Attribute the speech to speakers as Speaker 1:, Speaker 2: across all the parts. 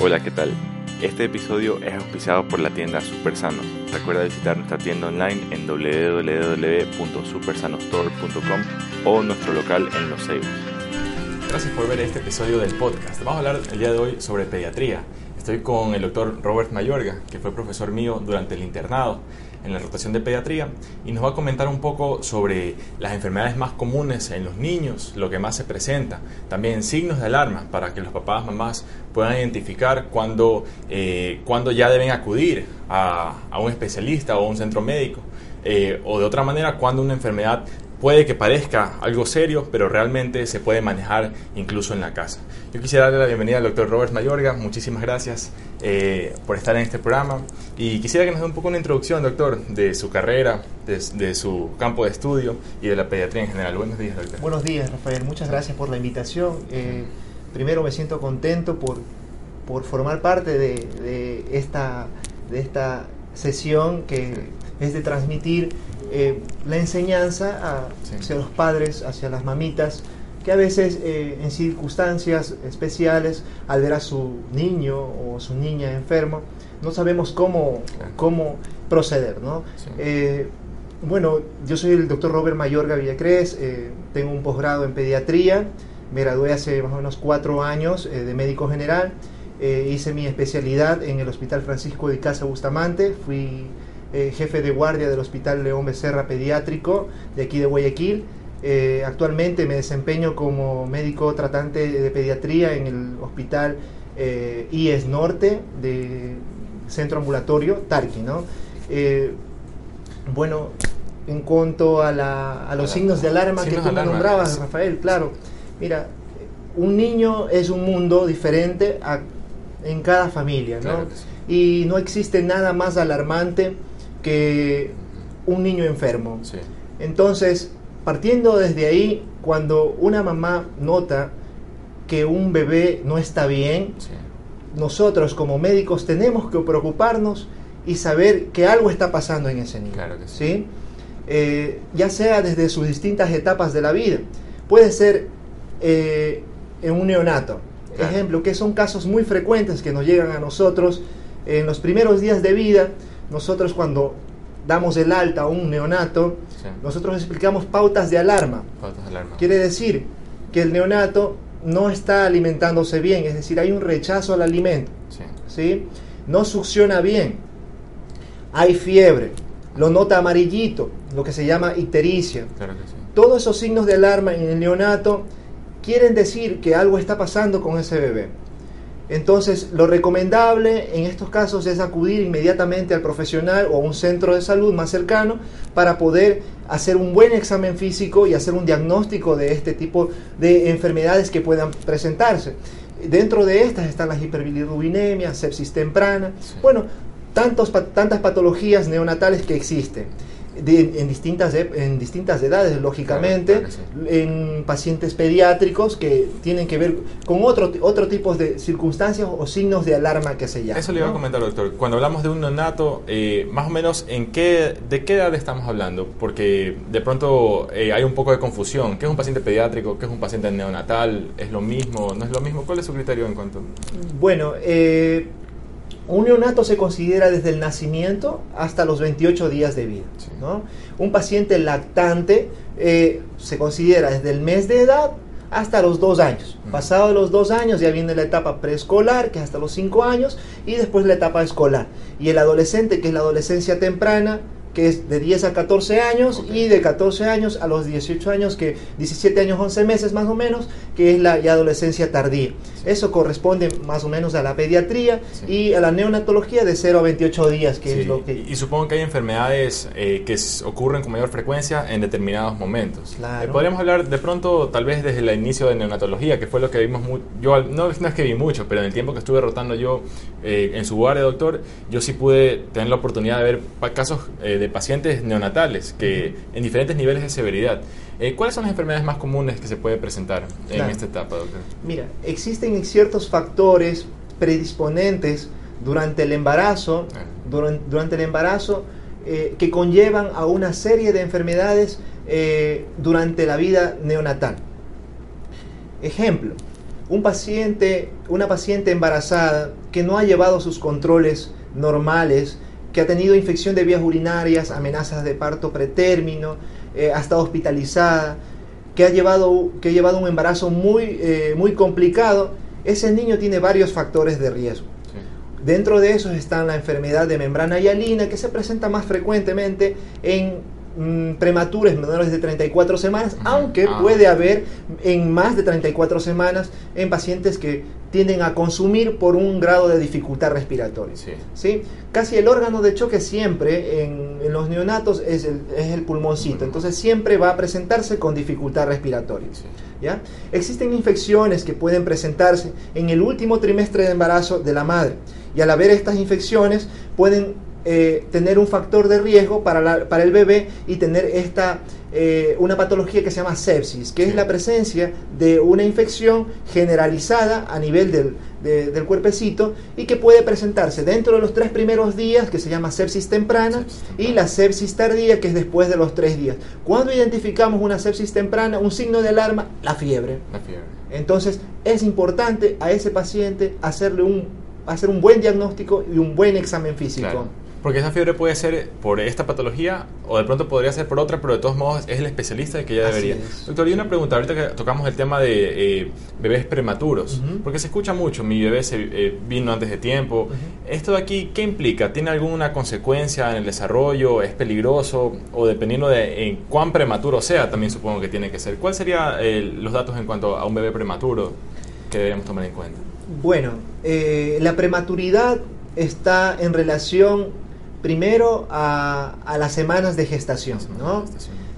Speaker 1: Hola, ¿qué tal? Este episodio es auspiciado por la tienda Supersano. Recuerda visitar nuestra tienda online en www.supersanostore.com o nuestro local en Los Ceibos.
Speaker 2: Gracias por ver este episodio del podcast. Vamos a hablar el día de hoy sobre pediatría. Estoy con el doctor Robert Mayorga, que fue profesor mío durante el internado en la rotación de pediatría y nos va a comentar un poco sobre las enfermedades más comunes en los niños, lo que más se presenta, también signos de alarma para que los papás, mamás puedan identificar cuando, eh, cuando ya deben acudir a, un especialista o a un centro médico. Eh, o de otra manera, cuando una enfermedad puede que parezca algo serio, pero realmente se puede manejar incluso en la casa. Yo quisiera darle la bienvenida al doctor Robert Mayorga, muchísimas gracias eh, por estar en este programa y quisiera que nos dé un poco una introducción, doctor, de su carrera, de, de, su campo de estudio y de la pediatría en general. Buenos días, doctor.
Speaker 3: Buenos días, Rafael, muchas gracias por la invitación. Eh, primero me siento contento por, por formar parte de, de, esta, de esta sesión que es de transmitir eh, la enseñanza a, sí. hacia los padres, hacia las mamitas, que a veces eh, en circunstancias especiales, al ver a su niño o su niña enfermo, no sabemos cómo, claro. cómo proceder. ¿no? Sí. Eh, bueno, yo soy el doctor Robert Mayorga Villacrés, tengo un posgrado en pediatría, me gradué hace más o menos cuatro años de médico general, hice mi especialidad en el Hospital Francisco de Casa Bustamante, fui eh, jefe de guardia del Hospital León Becerra Pediátrico de aquí de Guayaquil. Eh, actualmente me desempeño como médico tratante de pediatría en el Hospital eh, IES Norte de Centro Ambulatorio Tarqui. ¿no? bueno, en cuanto a, la, a los signos de alarma signos que tú me nombrabas, sí. Rafael, claro. Mira, un niño es un mundo diferente a, en cada familia, ¿no? Claro sí. Y no existe nada más alarmante que un niño enfermo. Sí. Entonces, partiendo desde ahí, cuando una mamá nota que un bebé no está bien, sí. nosotros como médicos tenemos que preocuparnos y saber que algo está pasando en ese niño.
Speaker 2: Claro que sí.
Speaker 3: ¿sí? Eh, ya sea desde sus distintas etapas de la vida. Puede ser eh, en un neonato. Claro. Ejemplo, que son casos muy frecuentes que nos llegan a nosotros en los primeros días de vida nosotros cuando damos el alta a un neonato, sí. nosotros explicamos pautas de alarma.
Speaker 2: Pautas de alarma.
Speaker 3: Quiere decir que el neonato no está alimentándose bien, es decir, hay un rechazo al alimento.
Speaker 2: Sí.
Speaker 3: ¿sí? No succiona bien. Hay fiebre, lo nota amarillito, lo que se llama ictericia.
Speaker 2: Claro sí.
Speaker 3: Todos esos signos de alarma en el neonato quieren decir que algo está pasando con ese bebé. Entonces, lo recomendable en estos casos es acudir inmediatamente al profesional o a un centro de salud más cercano para poder hacer un buen examen físico y hacer un diagnóstico de este tipo de enfermedades que puedan presentarse. Dentro de estas están las hiperbilirrubinemia, sepsis temprana, sí. bueno, tantos, tantas patologías neonatales que existen. De, en, distintas, en distintas edades, lógicamente,
Speaker 2: claro, claro,
Speaker 3: sí. en pacientes pediátricos que tienen que ver con otro, otro tipo de circunstancias o signos de alarma que se llaman.
Speaker 2: Eso le iba
Speaker 3: ¿no?
Speaker 2: a comentar, doctor. Cuando hablamos de un neonato, eh, más o menos, ¿en qué, ¿de qué edad estamos hablando? Porque de pronto eh, hay un poco de confusión. ¿Qué es un paciente pediátrico? ¿Qué es un paciente neonatal? ¿Es lo mismo? ¿No es lo mismo? ¿Cuál es su criterio en cuanto?
Speaker 3: Bueno, eh, un neonato se considera desde el nacimiento hasta los 28 días de vida.
Speaker 2: Sí.
Speaker 3: ¿no? Un paciente lactante eh, se considera desde el mes de edad hasta los dos años.
Speaker 2: Mm.
Speaker 3: Pasado los dos años ya viene la etapa preescolar, que es hasta los cinco años, y después la etapa escolar. Y el adolescente, que es la adolescencia temprana, que es de 10 a 14 años,
Speaker 2: okay.
Speaker 3: y de 14 años a los 18 años, que 17 años, 11 meses más o menos, que es la ya adolescencia tardía.
Speaker 2: Sí.
Speaker 3: Eso corresponde más o menos a la pediatría
Speaker 2: sí.
Speaker 3: y a la neonatología de 0 a 28 días, que
Speaker 2: sí.
Speaker 3: es lo que...
Speaker 2: Y supongo que hay enfermedades eh, que ocurren con mayor frecuencia en determinados momentos.
Speaker 3: Claro.
Speaker 2: Eh, podríamos hablar de pronto, tal vez desde el inicio de neonatología, que fue lo que vimos, muy, yo no, no, es que vi mucho, pero en el tiempo que estuve rotando yo eh, en su guardia, doctor, yo sí pude tener la oportunidad de ver casos eh, de pacientes neonatales que en diferentes niveles de severidad. Eh, ¿Cuáles son las enfermedades más comunes que se puede presentar
Speaker 3: claro.
Speaker 2: en esta etapa, doctor?
Speaker 3: Mira, existen ciertos factores predisponentes durante el embarazo,
Speaker 2: Ah.
Speaker 3: durante, durante, el embarazo eh, que conllevan a una serie de enfermedades eh, durante la vida neonatal. Ejemplo, un paciente, una paciente embarazada que no ha llevado sus controles normales, que ha tenido infección de vías urinarias, amenazas de parto pretérmino, eh, ha estado hospitalizada, que ha llevado, que ha llevado un embarazo muy, eh, muy complicado, ese niño tiene varios factores de riesgo. Dentro de esos están la enfermedad de membrana hialina, que se presenta más frecuentemente en mm, prematuros menores de 34 semanas, aunque
Speaker 2: Ah.
Speaker 3: puede haber en más de 34 semanas en pacientes que tienden a consumir por un grado de dificultad respiratoria.
Speaker 2: Sí.
Speaker 3: ¿sí? Casi el órgano de choque siempre en, en los neonatos es el, es el pulmoncito, entonces siempre va a presentarse con dificultad respiratoria.
Speaker 2: Sí.
Speaker 3: ¿ya? Existen infecciones que pueden presentarse en el último trimestre de embarazo de la madre y al haber estas infecciones pueden eh, tener un factor de riesgo para, la- para el bebé y tener esta, eh, una patología que se llama sepsis, que
Speaker 2: Sí.
Speaker 3: es la presencia de una infección generalizada a nivel del, de- del cuerpecito y que puede presentarse dentro de los tres primeros días, que se llama sepsis temprana,
Speaker 2: Sepsis temprana.
Speaker 3: y la sepsis tardía, que es después de los tres días. Cuando identificamos una sepsis temprana, un signo de alarma, la fiebre.
Speaker 2: La fiebre.
Speaker 3: Entonces es importante a ese paciente hacerle un, hacer un buen diagnóstico y un buen examen físico.
Speaker 2: Claro. Porque esa fiebre puede ser por esta patología o de pronto podría ser por otra, pero de todos modos es el especialista el que ya debería. Doctor, y una pregunta, ahorita que tocamos el tema de eh, bebés prematuros,
Speaker 3: Ujú.
Speaker 2: porque se escucha mucho, mi bebé se eh, vino antes de tiempo.
Speaker 3: Ujú.
Speaker 2: ¿Esto de aquí qué implica? ¿Tiene alguna consecuencia en el desarrollo? ¿Es peligroso? O dependiendo de en cuán prematuro sea, también supongo que tiene que ser. ¿Cuáles serían los datos en cuanto a un bebé prematuro que deberíamos tomar en cuenta?
Speaker 3: Bueno, eh, la prematuridad está en relación primero a, a las semanas de gestación, ¿no?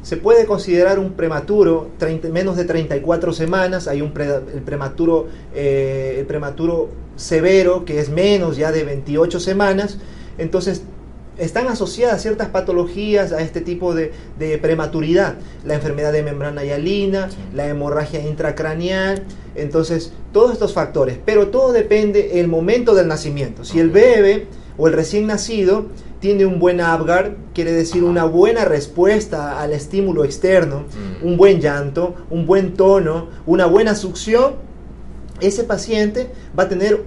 Speaker 3: Se puede considerar un prematuro 30 menos de 34 semanas, hay un pre- el prematuro eh, el prematuro severo que es menos ya de 28 semanas, entonces están asociadas ciertas patologías a este tipo de, de prematuridad, la enfermedad de membrana hialina,
Speaker 2: Sí.
Speaker 3: la hemorragia intracraneal, entonces todos estos factores, pero todo depende del momento del nacimiento. Si el bebé o el recién nacido tiene un buen Apgar, quiere decir una buena respuesta al estímulo externo,
Speaker 2: Mm.
Speaker 3: un buen llanto, un buen tono, una buena succión, ese paciente va a tener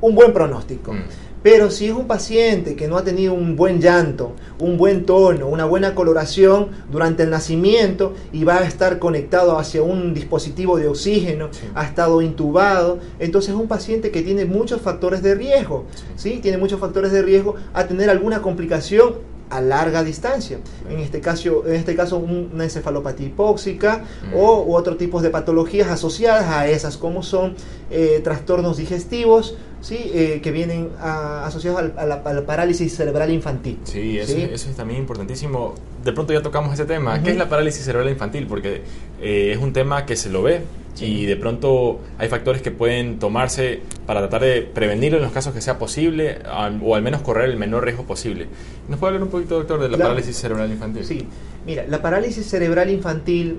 Speaker 3: un buen pronóstico.
Speaker 2: Mm.
Speaker 3: Pero si es un paciente que no ha tenido un buen llanto, un buen tono, una buena coloración durante el nacimiento y va a estar conectado hacia un dispositivo de oxígeno,
Speaker 2: Sí.
Speaker 3: ha estado intubado, entonces es un paciente que tiene muchos factores de riesgo,
Speaker 2: Sí.
Speaker 3: ¿sí? Tiene muchos factores de riesgo a tener alguna complicación a larga distancia. En este caso, en este caso un- una encefalopatía hipóxica
Speaker 2: Mm.
Speaker 3: o u otro tipo de patologías asociadas a esas, como son eh, trastornos digestivos, ¿sí? Eh, que vienen a- asociados al- a la, a la parálisis cerebral infantil.
Speaker 2: Sí, eso,
Speaker 3: ¿sí?
Speaker 2: eso es también importantísimo. De pronto ya tocamos ese tema. ¿Qué es la parálisis cerebral infantil? Porque eh, es un tema que se lo ve
Speaker 3: Sí.
Speaker 2: y de pronto hay factores que pueden tomarse para tratar de prevenirlo en los casos que sea posible al- o al menos correr el menor riesgo posible. ¿Nos puede hablar un poquito, doctor, de la
Speaker 3: Claro.
Speaker 2: parálisis cerebral infantil?
Speaker 3: Sí, mira, la parálisis cerebral infantil,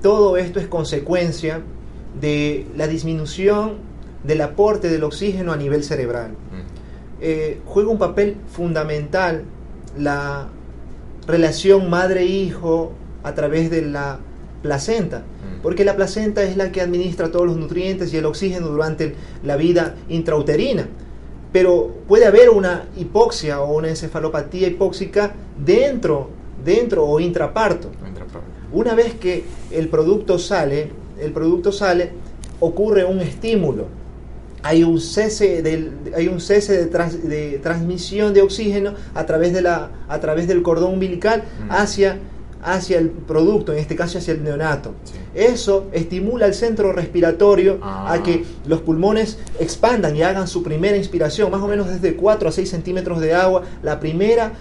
Speaker 3: todo esto es consecuencia de la disminución del aporte del oxígeno a nivel cerebral.
Speaker 2: Mm.
Speaker 3: Eh, juega un papel fundamental la relación madre-hijo a través de la placenta,
Speaker 2: Mm.
Speaker 3: porque la placenta es la que administra todos los nutrientes y el oxígeno durante la vida intrauterina. Pero puede haber una hipoxia o una encefalopatía hipóxica dentro, dentro o intraparto. Una vez que el producto sale, el producto sale, ocurre un estímulo. Hay un cese, del, hay un cese de, trans- de transmisión de oxígeno a través, de la, a través del cordón umbilical
Speaker 2: Mm.
Speaker 3: hacia, hacia el producto, en este caso hacia el neonato.
Speaker 2: Sí.
Speaker 3: Eso estimula el centro respiratorio
Speaker 2: Ah.
Speaker 3: a que los pulmones expandan y hagan su primera inspiración, más o menos desde 4 a 6 centímetros de agua, la primera,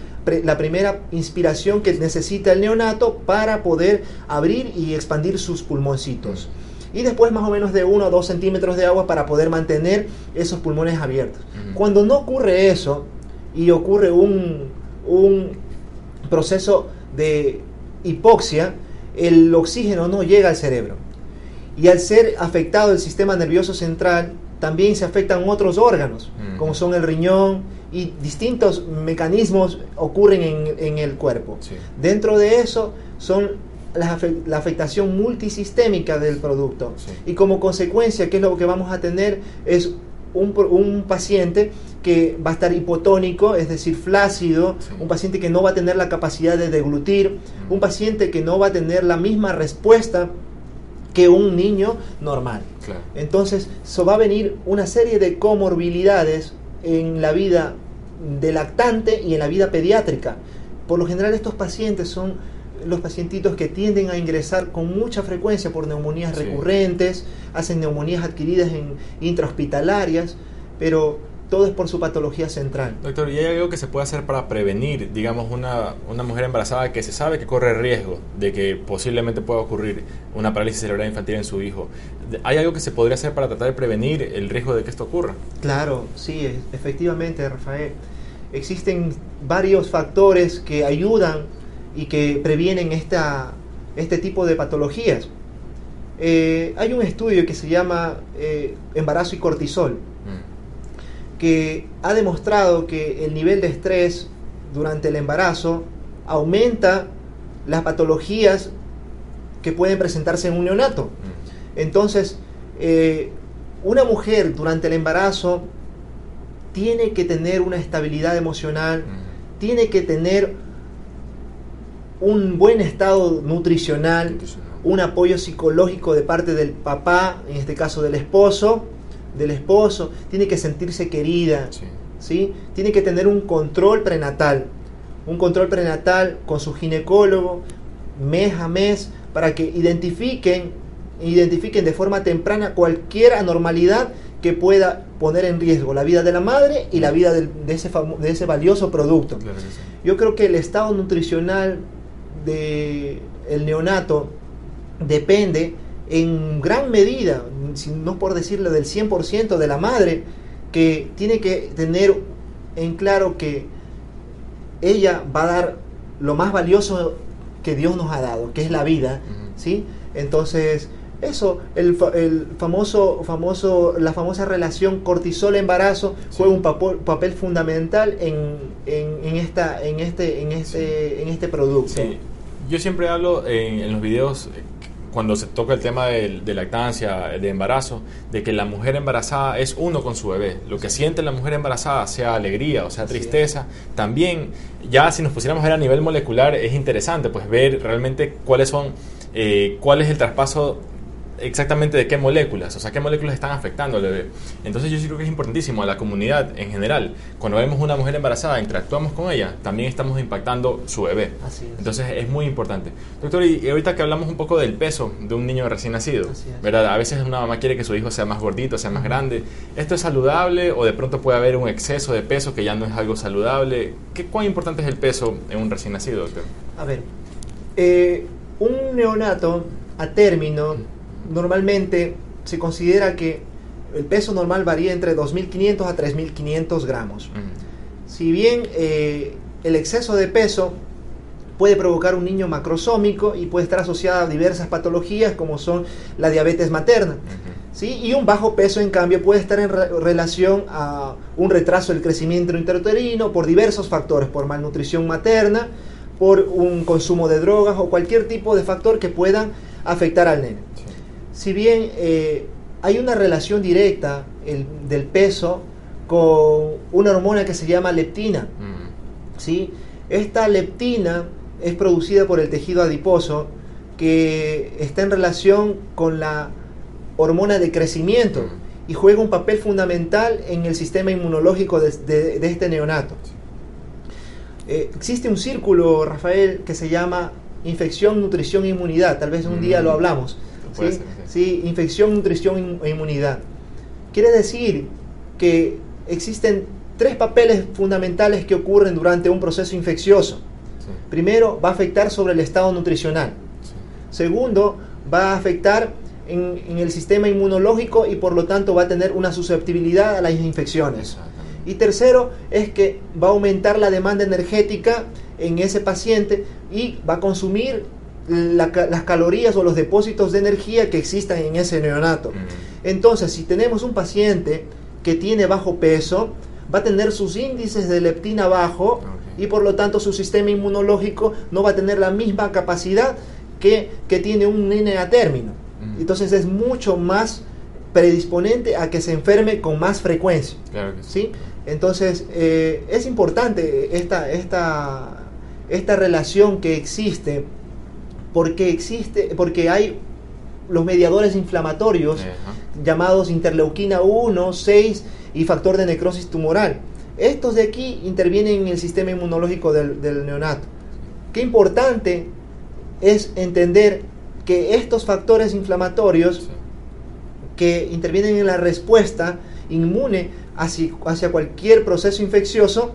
Speaker 3: la primera inspiración que necesita el neonato para poder abrir y expandir sus pulmoncitos. Y después más o menos de 1 a 2 centímetros de agua para poder mantener esos pulmones abiertos. Cuando no ocurre eso y ocurre un, un proceso de hipoxia, el oxígeno no llega al cerebro. Y al ser afectado el sistema nervioso central, también se afectan otros órganos,
Speaker 2: Mm.
Speaker 3: como son el riñón y distintos mecanismos ocurren en, en el cuerpo.
Speaker 2: Sí.
Speaker 3: Dentro de eso son la, afe- la afectación multisistémica del producto.
Speaker 2: Sí.
Speaker 3: Y como consecuencia, ¿qué es lo que vamos a tener? Es un, un paciente que va a estar hipotónico, es decir, flácido,
Speaker 2: Sí.
Speaker 3: un paciente que no va a tener la capacidad de deglutir, un paciente que no va a tener la misma respuesta que un niño normal.
Speaker 2: Claro.
Speaker 3: Entonces, so va a venir una serie de comorbilidades en la vida de lactante y en la vida pediátrica. Por lo general, estos pacientes son los pacientitos que tienden a ingresar con mucha frecuencia por neumonías
Speaker 2: Sí.
Speaker 3: recurrentes, hacen neumonías adquiridas en intrahospitalarias, pero todo es por su patología central.
Speaker 2: Doctor, ¿y hay algo que se puede hacer para prevenir, digamos, una, una mujer embarazada que se sabe que corre riesgo de que posiblemente pueda ocurrir una parálisis cerebral infantil en su hijo? ¿Hay algo que se podría hacer para tratar de prevenir el riesgo de que esto ocurra?
Speaker 3: Claro, sí, e- efectivamente, Rafael. Existen varios factores que ayudan y que previenen esta, este tipo de patologías. Eh, hay un estudio que se llama eh, embarazo y cortisol,
Speaker 2: Mm.
Speaker 3: que ha demostrado que el nivel de estrés durante el embarazo aumenta las patologías que pueden presentarse en un neonato.
Speaker 2: Mm.
Speaker 3: Entonces, eh, una mujer durante el embarazo tiene que tener una estabilidad emocional,
Speaker 2: Mm.
Speaker 3: tiene que tener un buen estado nutricional, un apoyo psicológico de parte del papá, en este caso del esposo, del esposo, tiene que sentirse querida,
Speaker 2: Sí.
Speaker 3: ¿sí? Tiene que tener un control prenatal, un control prenatal con su ginecólogo mes a mes para que identifiquen, identifiquen de forma temprana cualquier anormalidad que pueda poner en riesgo la vida de la madre y la vida de, ese de ese valioso producto.
Speaker 2: Claro que sí.
Speaker 3: Yo creo que el estado nutricional del el neonato depende en gran medida, si no por decirlo del 100% de la madre, que tiene que tener en claro que ella va a dar lo más valioso que Dios nos ha dado, que es la vida,
Speaker 2: Ujú.
Speaker 3: ¿sí? Entonces, eso, el, fa- el famoso, famoso, la famosa relación cortisol-embarazo
Speaker 2: Sí.
Speaker 3: juega un papo- papel fundamental en, en, en esta, en, este, en, este, en este producto.
Speaker 2: Sí, yo siempre hablo en, en los videos eh, cuando se toca el tema del- de, lactancia, de embarazo, de que la mujer embarazada es uno con su bebé. Lo que siente la mujer embarazada, sea alegría o sea tristeza, también ya si nos pusiéramos a ver a nivel molecular es interesante, pues ver realmente cuáles son, eh, cuál es el traspaso exactamente de qué moléculas, o sea, qué moléculas están afectando al bebé. Entonces yo sí creo que es importantísimo a la comunidad en general, cuando vemos una mujer embarazada, interactuamos con ella, también estamos impactando su bebé.
Speaker 3: Así es.
Speaker 2: Entonces es muy importante. Doctor, y ahorita que hablamos un poco del peso de un niño recién nacido. ¿verdad? A veces una mamá quiere que su hijo sea más gordito, sea más grande. ¿Esto es saludable o de pronto puede haber un exceso de peso que ya no es algo saludable? ¿Qué, ¿Cuán importante es el peso en un recién nacido, doctor?
Speaker 3: A ver, eh, un neonato a término normalmente se considera que el peso normal varía entre 2.500 a 3.500 gramos.
Speaker 2: Mm,
Speaker 3: Si bien eh, el exceso de peso puede provocar un niño macrosómico y puede estar asociado a diversas patologías como son la diabetes materna. ¿sí? Y un bajo peso, en cambio, puede estar en re- relación a un retraso del crecimiento intrauterino por diversos factores, por malnutrición materna, por un consumo de drogas o cualquier tipo de factor que puedan afectar al nene. Si bien eh, hay una relación directa el- del peso con una hormona que se llama leptina,
Speaker 2: Mm,
Speaker 3: ¿sí? Esta leptina es producida por el tejido adiposo que está en relación con la hormona de crecimiento y juega un papel fundamental en el sistema inmunológico de, de- de este neonato. Eh, existe un círculo, Rafael, que se llama infección, nutrición e inmunidad. Tal vez un día
Speaker 2: Mm.
Speaker 3: lo hablamos.
Speaker 2: Puede
Speaker 3: ¿sí?
Speaker 2: ser,
Speaker 3: Sí, infección, nutrición e inmunidad. Quiere decir que existen tres papeles fundamentales que ocurren durante un proceso infeccioso.
Speaker 2: sí,
Speaker 3: Primero, va a afectar sobre el estado nutricional.
Speaker 2: sí.
Speaker 3: Segundo, va a afectar en, en el sistema inmunológico y por lo tanto va a tener una susceptibilidad a las infecciones. Y tercero, es que va a aumentar la demanda energética en ese paciente y va a consumir la las calorías o los depósitos de energía que existan en ese neonato.
Speaker 2: Mm,
Speaker 3: Entonces, si tenemos un paciente que tiene bajo peso, va a tener sus índices de leptina bajo y por lo tanto su sistema inmunológico no va a tener la misma capacidad que, que tiene un nene a término.
Speaker 2: Mm.
Speaker 3: Entonces es mucho más predisponente a que se enferme con más frecuencia.
Speaker 2: Claro que sí.
Speaker 3: ¿sí? Entonces, eh, es importante esta, esta, esta relación que existe, porque existe, porque hay los mediadores inflamatorios
Speaker 2: Ajá.
Speaker 3: llamados interleuquina 1, 6 y factor de necrosis tumoral. Estos de aquí intervienen en el sistema inmunológico del, del neonato. Qué importante es entender que estos factores inflamatorios
Speaker 2: Sí.
Speaker 3: que intervienen en la respuesta inmune hacia, hacia cualquier proceso infeccioso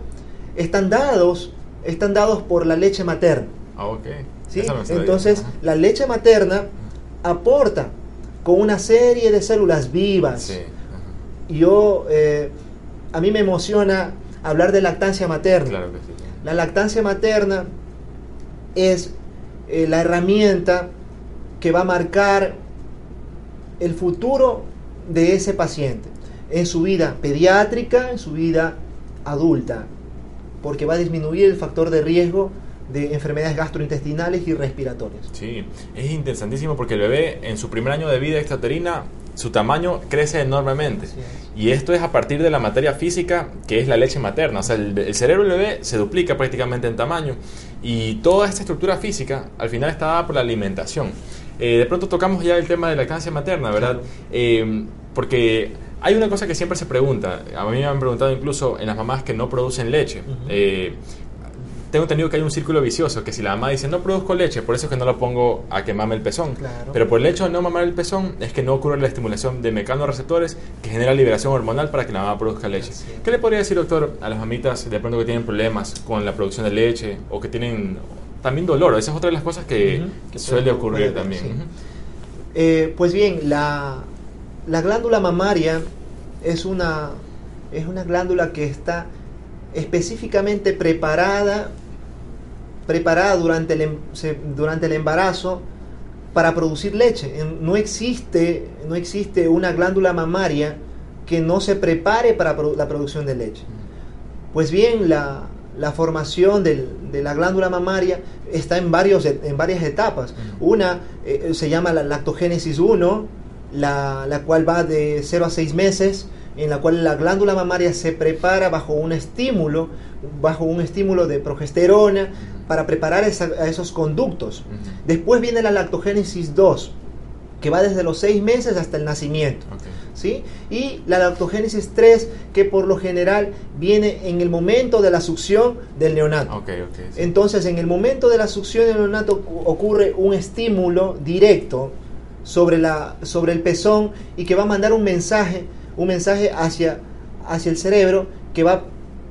Speaker 3: están dados, están dados por la leche materna.
Speaker 2: Ah, ok.
Speaker 3: Entonces, la leche materna aporta con una serie de células vivas.
Speaker 2: Sí.
Speaker 3: Yo, eh, a mí me emociona hablar de lactancia materna.
Speaker 2: Claro que sí.
Speaker 3: La lactancia materna es eh, la herramienta que va a marcar el futuro de ese paciente en su vida pediátrica, en su vida adulta, porque va a disminuir el factor de riesgo de enfermedades gastrointestinales y respiratorias.
Speaker 2: Sí, es interesantísimo porque el bebé en su primer año de vida extraterina, su tamaño crece enormemente.
Speaker 3: Es.
Speaker 2: Y esto es a partir de la materia física que es la leche materna. O sea, el, el cerebro del bebé se duplica prácticamente en tamaño. Y toda esta estructura física al final está dada por la alimentación. Eh, de pronto tocamos ya el tema de lactancia materna, ¿verdad?
Speaker 3: Claro.
Speaker 2: Eh, porque hay una cosa que siempre se pregunta. A mí me han preguntado incluso en las mamás que no producen leche. Eh, tengo entendido que hay un círculo vicioso, que si la mamá dice no produzco leche, por eso es que no la pongo a que mame el pezón.
Speaker 3: Claro.
Speaker 2: Pero por el hecho de no mamar el pezón es que no ocurre la estimulación de mecanorreceptores que genera liberación hormonal para que la mamá produzca leche. ¿Qué le podría decir, doctor, a las mamitas de pronto que tienen problemas con la producción de leche o que tienen también dolor? Esa es otra de las cosas que, suele ocurrir
Speaker 3: Puede-
Speaker 2: también.
Speaker 3: sí. Eh, pues bien, la, la glándula mamaria es una, es una glándula que está específicamente preparada, preparada durante el, em- durante el embarazo para producir leche. No existe, no existe una glándula mamaria que no se prepare para la producción de leche. Pues bien, la, la formación del- de la glándula mamaria está en, varios, en varias etapas.
Speaker 2: Ujú.
Speaker 3: Una eh, se llama la lactogénesis 1, la, la cual va de 0 a 6 meses, en la cual la glándula mamaria se prepara bajo un estímulo, bajo un estímulo de progesterona, para preparar esa- a esos conductos. Después viene la lactogénesis 2, que va desde los 6 meses hasta el nacimiento.
Speaker 2: Ok.
Speaker 3: ¿sí? Y la lactogénesis 3, que por lo general viene en el momento de la succión del neonato.
Speaker 2: Sí.
Speaker 3: Entonces, en el momento de la succión del neonato ocu- ocurre un estímulo directo sobre, la, sobre el pezón y que va a mandar un mensaje, un mensaje hacia, hacia el cerebro que va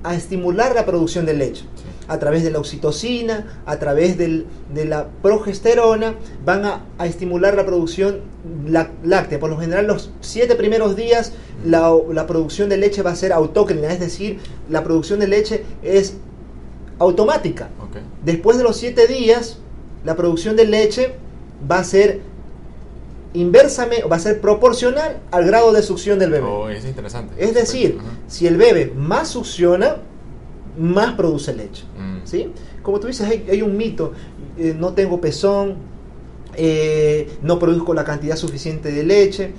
Speaker 3: a estimular la producción de leche. A través de la oxitocina, a través del- de la progesterona, van a, a estimular la producción lá- láctea. Por lo general, los siete primeros días la, la producción de leche va a ser autócrina, es decir, la producción de leche es automática. Después de los siete días, la producción de leche va a ser inversamente, va a ser proporcional al grado de succión del bebé.
Speaker 2: Oh, es interesante.
Speaker 3: Es decir, si el bebé más succiona, más produce leche.
Speaker 2: Mm.
Speaker 3: ¿sí? Como tú dices, hay, hay un mito, eh, no tengo pezón, eh, no produzco la cantidad suficiente de leche.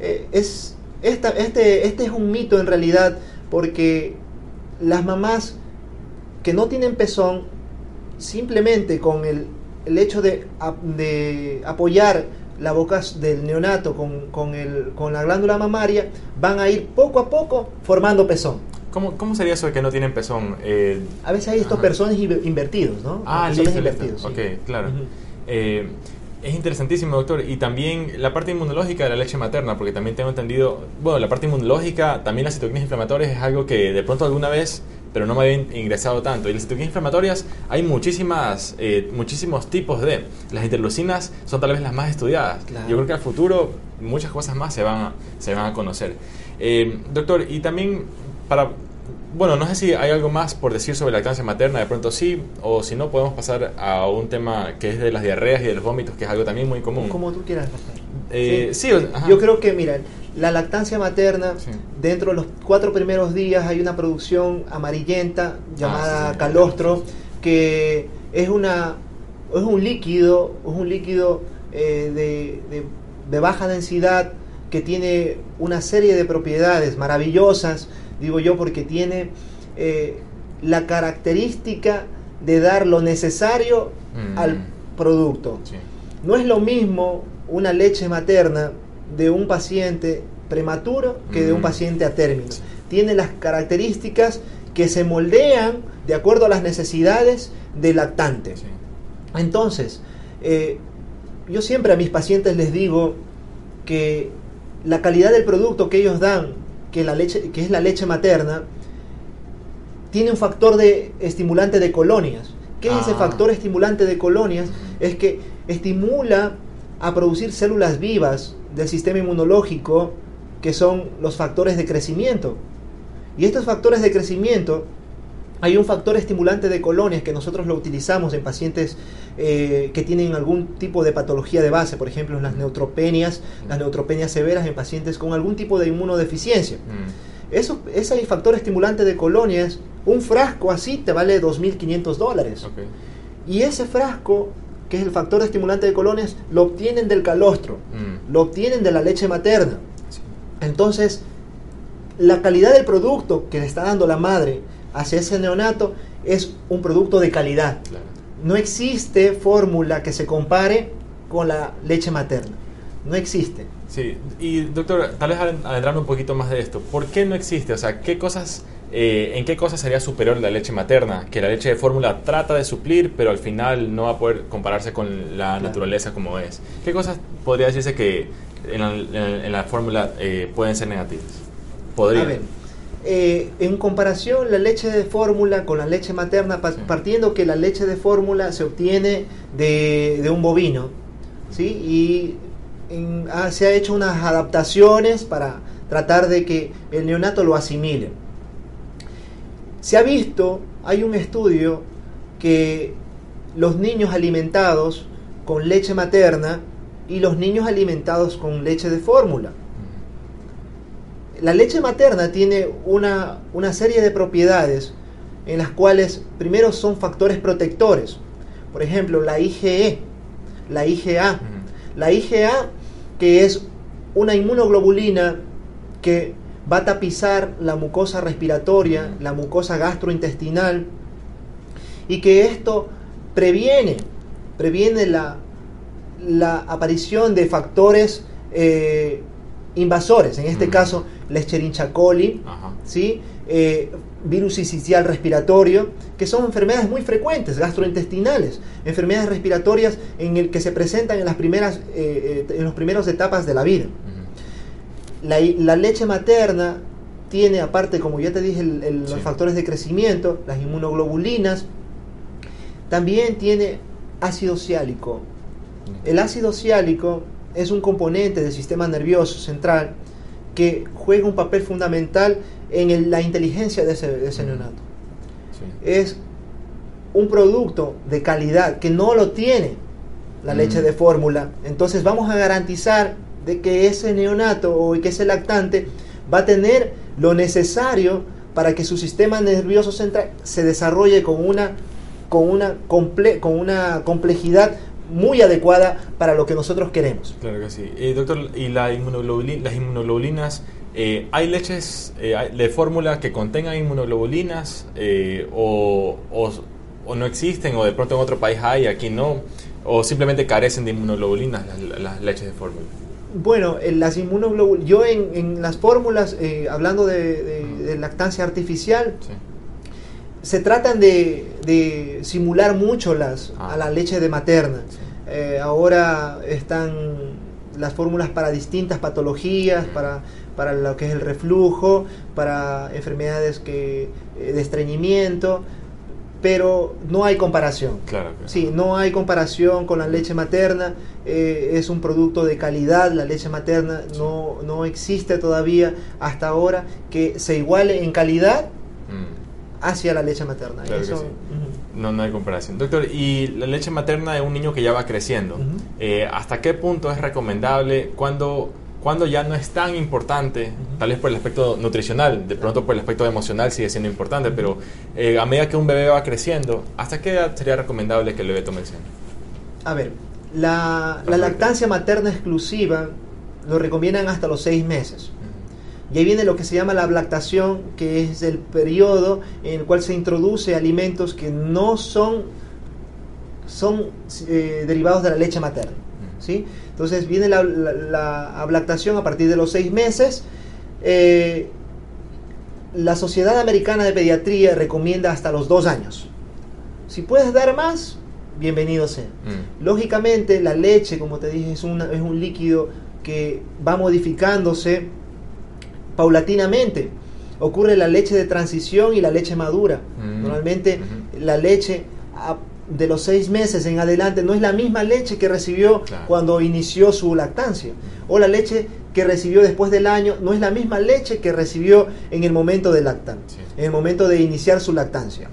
Speaker 3: Eh, es, esta, este, este es un mito en realidad porque las mamás que no tienen pezón, simplemente con el, el hecho de, de apoyar la boca del neonato con, con, el, con la glándula mamaria, van a ir poco a poco formando pezón.
Speaker 2: ¿Cómo, ¿Cómo sería eso de que no tienen pezón? Eh,
Speaker 3: A veces hay estos
Speaker 2: Ajá.
Speaker 3: inver- invertidos, ¿no?
Speaker 2: Ah, listo, listo.
Speaker 3: invertidos, sí.
Speaker 2: Ok, claro. Eh, es interesantísimo, doctor. Y también la parte inmunológica de la leche materna, porque también tengo entendido, bueno, la parte inmunológica, también las citoquinas inflamatorias es algo que de pronto alguna vez, pero no me había in- ingresado tanto. Y las citoquinas inflamatorias hay muchísimas, eh, muchísimos tipos de. Las interleucinas son tal vez las más estudiadas.
Speaker 3: Claro.
Speaker 2: Yo creo que al futuro muchas cosas más se van a, se van a conocer. Eh, doctor, y también para bueno, no sé si hay algo más por decir sobre lactancia materna, de pronto sí, o si no, podemos pasar a un tema que es de las diarreas y de los vómitos, que es algo también muy común.
Speaker 3: Como tú quieras. Rafael.
Speaker 2: Eh,
Speaker 3: Sí. Yo creo que, mira, la lactancia materna,
Speaker 2: Sí.
Speaker 3: dentro de los cuatro primeros días hay una producción amarillenta llamada
Speaker 2: Ah, sí,
Speaker 3: calostro, que es una, es un líquido, es un líquido eh, de, de, baja densidad que tiene una serie de propiedades maravillosas, digo yo, porque tiene eh, la característica de dar lo necesario mm. al producto. No es lo mismo una leche materna de un paciente prematuro que de un mm. paciente a término. Tiene las características que se moldean de acuerdo a las necesidades del lactante. Entonces, eh, yo siempre a mis pacientes les digo que la calidad del producto que ellos dan, que, la leche, que es la leche materna, tiene un factor de estimulante de colonias. ¿Qué es ese ah. factor estimulante de colonias? Es que estimula a producir células vivas del sistema inmunológico, que son los factores de crecimiento. Y estos factores de crecimiento, hay un factor estimulante de colonias que nosotros lo utilizamos en pacientes eh, que tienen algún tipo de patología de base, por ejemplo, las neutropenias, las neutropenias severas en pacientes con algún tipo de inmunodeficiencia. Mm. Eso, ese factor estimulante de colonias, un frasco así te vale 2.500 dólares. Y ese frasco, que es el factor estimulante de colonias, lo obtienen del calostro, mm. lo obtienen de la leche materna. Entonces, la calidad del producto que le está dando la madre hacia ese neonato es un producto de calidad. No existe fórmula que se compare con la leche materna. No existe.
Speaker 2: Sí, y doctor, tal vez adentrando un poquito más de esto, ¿por qué no existe? O sea, ¿qué cosas, eh, ¿en qué cosas sería superior la leche materna? Que la leche de fórmula trata de suplir, pero al final no va a poder compararse con la naturaleza como es. ¿Qué cosas podría decirse que en la, fórmula eh, pueden ser negativas? Podría.
Speaker 3: Eh, en comparación la leche de fórmula con la leche materna, partiendo que la leche de fórmula se obtiene de, un bovino, ¿sí? y ah, se ha hecho unas adaptaciones para tratar de que el neonato lo asimile. Se ha visto, hay un estudio que los niños alimentados con leche materna y los niños alimentados con leche de fórmula la leche materna tiene una, serie de propiedades en las cuales primero son factores protectores. Por ejemplo, la IgE, la IgA. La IgA que es una inmunoglobulina que va a tapizar la mucosa respiratoria, la mucosa gastrointestinal, y que esto previene, previene la, la aparición de factores eh, invasores, en este caso Lescherinchia coli, ¿sí? Eh, virus inicial respiratorio, que son enfermedades muy frecuentes, gastrointestinales, enfermedades respiratorias en el que se presentan en las primeras, eh, eh, en las primeras etapas de la vida. la, leche materna tiene, aparte, como ya te dije, los factores de crecimiento, las inmunoglobulinas, también tiene ácido ciálico. El ácido ciálico es un componente del sistema nervioso central que juega un papel fundamental en la inteligencia de ese, neonato. Es un producto de calidad que no lo tiene la leche de fórmula. Entonces vamos a garantizar de que ese neonato o que ese lactante va a tener lo necesario para que su sistema nervioso central se desarrolle con una, con una, con una complejidad muy adecuada para lo que nosotros queremos.
Speaker 2: Claro que sí. Eh, doctor, ¿y la las inmunoglobulinas, eh, hay leches eh, de fórmula que contengan inmunoglobulinas o, o, no existen o de pronto en otro país hay, aquí no? ¿O simplemente carecen de inmunoglobulinas las, leches de fórmula?
Speaker 3: Bueno, en las inmunoglobulinas, yo en, en, las fórmulas, hablando de, lactancia artificial, se tratan de, simular mucho las, a la ah. leche de materna. Eh, ahora están las fórmulas para distintas patologías, para, para lo que es el reflujo, para enfermedades que, eh, de estreñimiento, pero no hay comparación.
Speaker 2: Claro,
Speaker 3: Sí, no hay comparación con la leche materna, eh, es un producto de calidad, la leche materna no, no existe todavía hasta ahora que se iguale en calidad hacia la leche materna.
Speaker 2: no, no hay comparación. Doctor, y la leche materna de un niño que ya va creciendo, eh, ¿hasta qué punto es recomendable? cuando cuando ya no es tan importante, tal vez por el aspecto nutricional, de pronto por el aspecto emocional sigue siendo importante, pero eh, a medida que un bebé va creciendo, ¿hasta qué edad sería recomendable que el bebé tome el seno?
Speaker 3: A ver, la, la lactancia materna exclusiva lo recomiendan hasta los seis meses. Y ahí viene lo que se llama la lactación, que es el periodo en el cual se introduce alimentos que no son, son eh, derivados de la leche materna. ¿sí? Entonces viene la, la, lactación a partir de los seis meses. Eh, la Sociedad Americana de Pediatría recomienda hasta los dos años. Si puedes dar más, bienvenido sea. Mm. Lógicamente, la leche, como te dije, es, es un líquido que va modificándose paulatinamente. Ocurre la leche de transición y la leche madura. Mm. Normalmente, la leche de los seis meses en adelante no es la misma leche que recibió cuando inició su lactancia. O la leche que recibió después del año no es la misma leche que recibió en el momento de lactar, en el momento de iniciar su lactancia.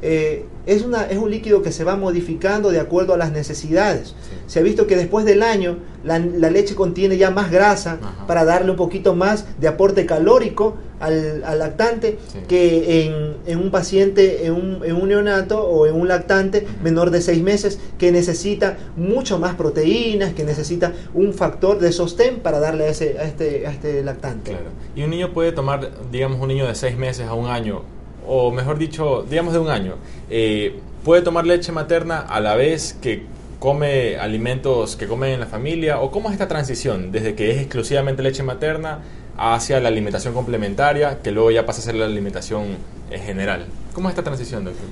Speaker 3: Eh, es, una, es un líquido que se va modificando de acuerdo a las necesidades. Se ha visto que después del año la, leche contiene ya más grasa para darle un poquito más de aporte calórico al, lactante que en, un paciente, en un, neonato o en un lactante menor de seis meses que necesita mucho más proteínas, que necesita un factor de sostén para darle a, ese, a, este, a este lactante.
Speaker 2: Y un niño puede tomar, digamos, un niño de seis meses a un año o mejor dicho, digamos de un año, eh, puede tomar leche materna a la vez que come alimentos que comen en la familia? ¿O cómo es esta transición desde que es exclusivamente leche materna hacia la alimentación complementaria, que luego ya pasa a ser la alimentación general? ¿Cómo es esta transición, doctor?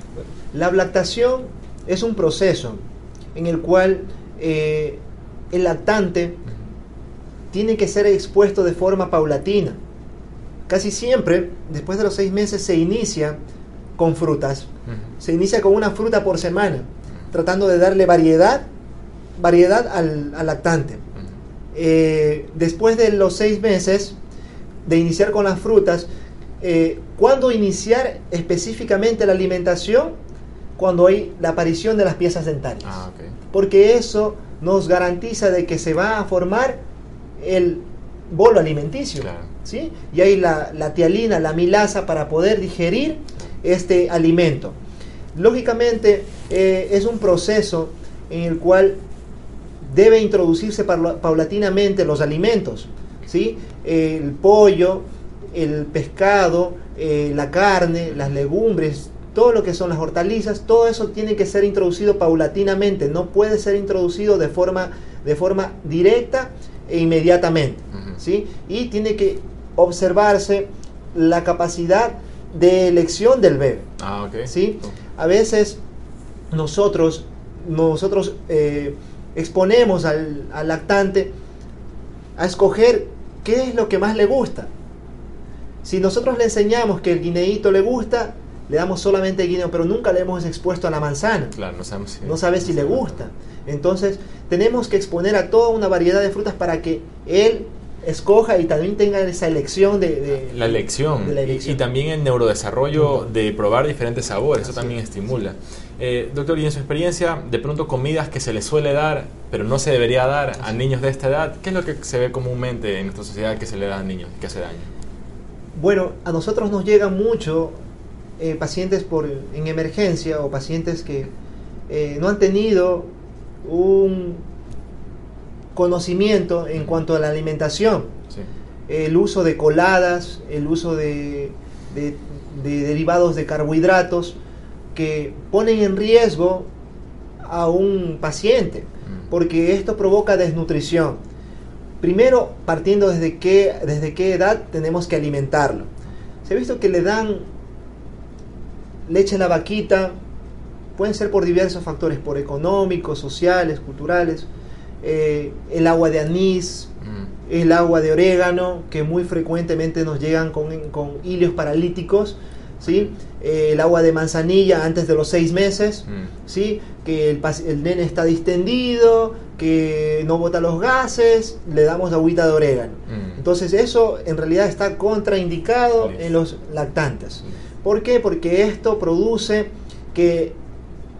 Speaker 3: La lactación es un proceso en el cual eh, el lactante tiene que ser expuesto de forma paulatina. Casi siempre, después de los seis meses, se inicia con frutas. Se inicia con una fruta por semana, tratando de darle variedad, variedad al, lactante. Eh, después de los seis meses de iniciar con las frutas, eh, ¿cuándo iniciar específicamente la alimentación? Cuando hay la aparición de las piezas dentarias. Ah, Porque eso nos garantiza de que se va a formar el bolo alimenticio. ¿Sí? Y hay la, la tialina, la milasa para poder digerir este alimento. Lógicamente eh, es un proceso en el cual debe introducirse paulatinamente los alimentos, ¿sí? el pollo, el pescado, eh, la carne, las legumbres, todo lo que son las hortalizas, todo eso tiene que ser introducido paulatinamente, no puede ser introducido de forma, de forma directa e inmediatamente. ¿sí? Y tiene que observarse la capacidad de elección del bebé. Ah, ¿sí? A veces nosotros, nosotros eh, exponemos al, lactante a escoger qué es lo que más le gusta. Si nosotros le enseñamos que el guineíto le gusta, le damos solamente guineo, pero nunca le hemos expuesto a la manzana.
Speaker 2: Claro, no, sabemos si,
Speaker 3: no sabe si le gusta. Entonces, tenemos que exponer a toda una variedad de frutas para que él escoja y también tenga esa elección de...
Speaker 2: la, elección. Y, también el neurodesarrollo de probar diferentes sabores, eso también estimula. Eh, doctor, y en su experiencia, de pronto comidas que se le suele dar, pero no se debería dar a niños de esta edad, ¿qué es lo que se ve comúnmente en nuestra sociedad que se le da a niños, que hace daño?
Speaker 3: Bueno, a nosotros nos llegan mucho eh, pacientes por, en emergencia o pacientes que eh, no han tenido un conocimiento en cuanto a la alimentación. El uso de coladas, el uso de, derivados de carbohidratos que ponen en riesgo a un paciente, mm. porque esto provoca desnutrición. Primero, partiendo desde qué, desde qué edad tenemos que alimentarlo. Se ha visto que le dan leche a la vaquita, pueden ser por diversos factores, por económicos, sociales, culturales, eh, el agua de anís, mm. el agua de orégano, que muy frecuentemente nos llegan con, con hilios paralíticos, ¿sí? Eh, el agua de manzanilla antes de los seis meses, mm. ¿sí? que el, el, nene está distendido, que no bota los gases, le damos agüita de orégano. Mm. Entonces eso en realidad está contraindicado en los lactantes. ¿Por qué? Porque esto produce que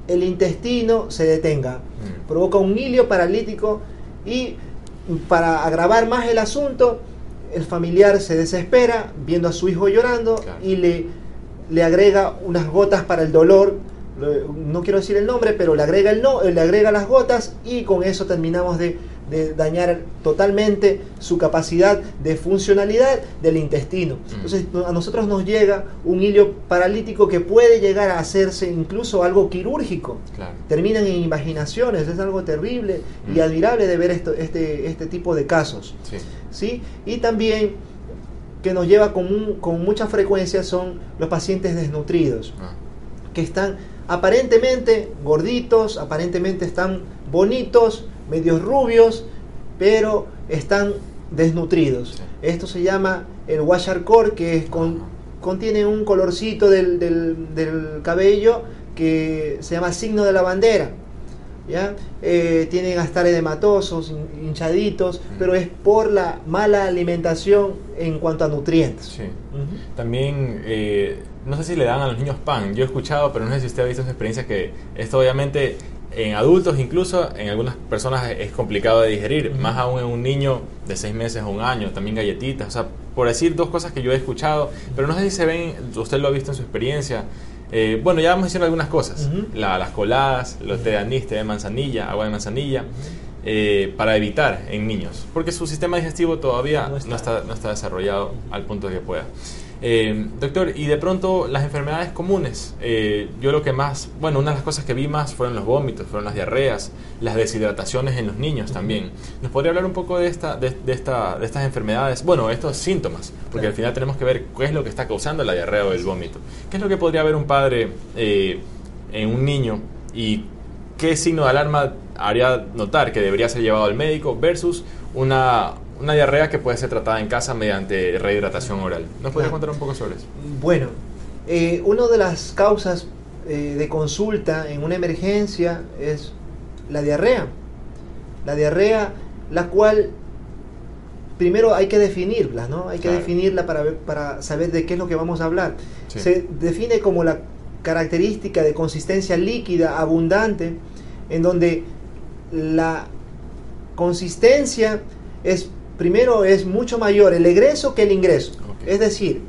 Speaker 3: el intestino se detenga, mm. provoca un hilio paralítico y para agravar más el asunto, el familiar se desespera viendo a su hijo llorando y le, le agrega unas gotas para el dolor lo- no quiero decir el nombre, pero le agrega, el no, le agrega las gotas y con eso terminamos de, de dañar totalmente su capacidad de funcionalidad del intestino.
Speaker 2: Mm.
Speaker 3: Entonces a nosotros nos llega un hilo paralítico que puede llegar a hacerse incluso algo quirúrgico
Speaker 2: Claro.
Speaker 3: terminan en imaginaciones, es algo terrible y
Speaker 2: Mm.
Speaker 3: admirable de ver esto, este, este tipo de casos.
Speaker 2: Sí.
Speaker 3: ¿sí? Y también que nos lleva con, un- con mucha frecuencia son los pacientes desnutridos,
Speaker 2: Ah,
Speaker 3: que están aparentemente gorditos, aparentemente están bonitos, medios rubios, pero están desnutridos. Esto se llama el washarcore, que es con- contiene un colorcito del, del- del cabello que se llama signo de la bandera. ¿ya? Eh, tienen hasta edematosos, hin- hinchaditos,
Speaker 2: Mm.
Speaker 3: pero es por la mala alimentación en cuanto a nutrientes.
Speaker 2: sí. También, eh, no sé si le dan a los niños pan. Yo he escuchado, pero no sé si usted ha visto esa experiencia que esto obviamente en adultos incluso, en algunas personas es complicado de digerir, más aún en un niño de seis meses o un año, también galletitas, o sea, por decir dos cosas que yo he escuchado, pero no sé si se ven, usted lo ha visto en su experiencia. Eh, bueno, ya vamos diciendo algunas cosas. La- las coladas, los té de anís, té de manzanilla, agua de manzanilla, eh, para evitar en niños, porque su sistema digestivo todavía
Speaker 3: No
Speaker 2: no
Speaker 3: está.
Speaker 2: está, no está desarrollado al punto de que pueda. Eh, doctor, y de pronto las enfermedades comunes, eh, yo lo que más, bueno, una de las cosas que vi más fueron los vómitos, fueron las diarreas, las deshidrataciones en los niños también. ¿Nos podría hablar un poco de, esta, de, de esta, de estas enfermedades? Bueno, estos síntomas, porque al final tenemos que ver qué es lo que está causando la diarrea o el vómito. ¿Qué es lo que podría ver un padre eh, en un niño y qué signo de alarma haría notar que debería ser llevado al médico versus una, una diarrea que puede ser tratada en casa mediante rehidratación oral. ¿Nos podría
Speaker 3: Claro.
Speaker 2: contar un poco sobre eso?
Speaker 3: Bueno, eh, una de las causas eh, de consulta en una emergencia es la diarrea. La diarrea, la cual primero hay que definirla, ¿no? Hay que
Speaker 2: Claro.
Speaker 3: definirla para, ver- para saber de qué es lo que vamos a hablar.
Speaker 2: Sí.
Speaker 3: Se define como la característica de consistencia líquida abundante, en donde la consistencia es primero es mucho mayor el egreso que el ingreso. Es decir,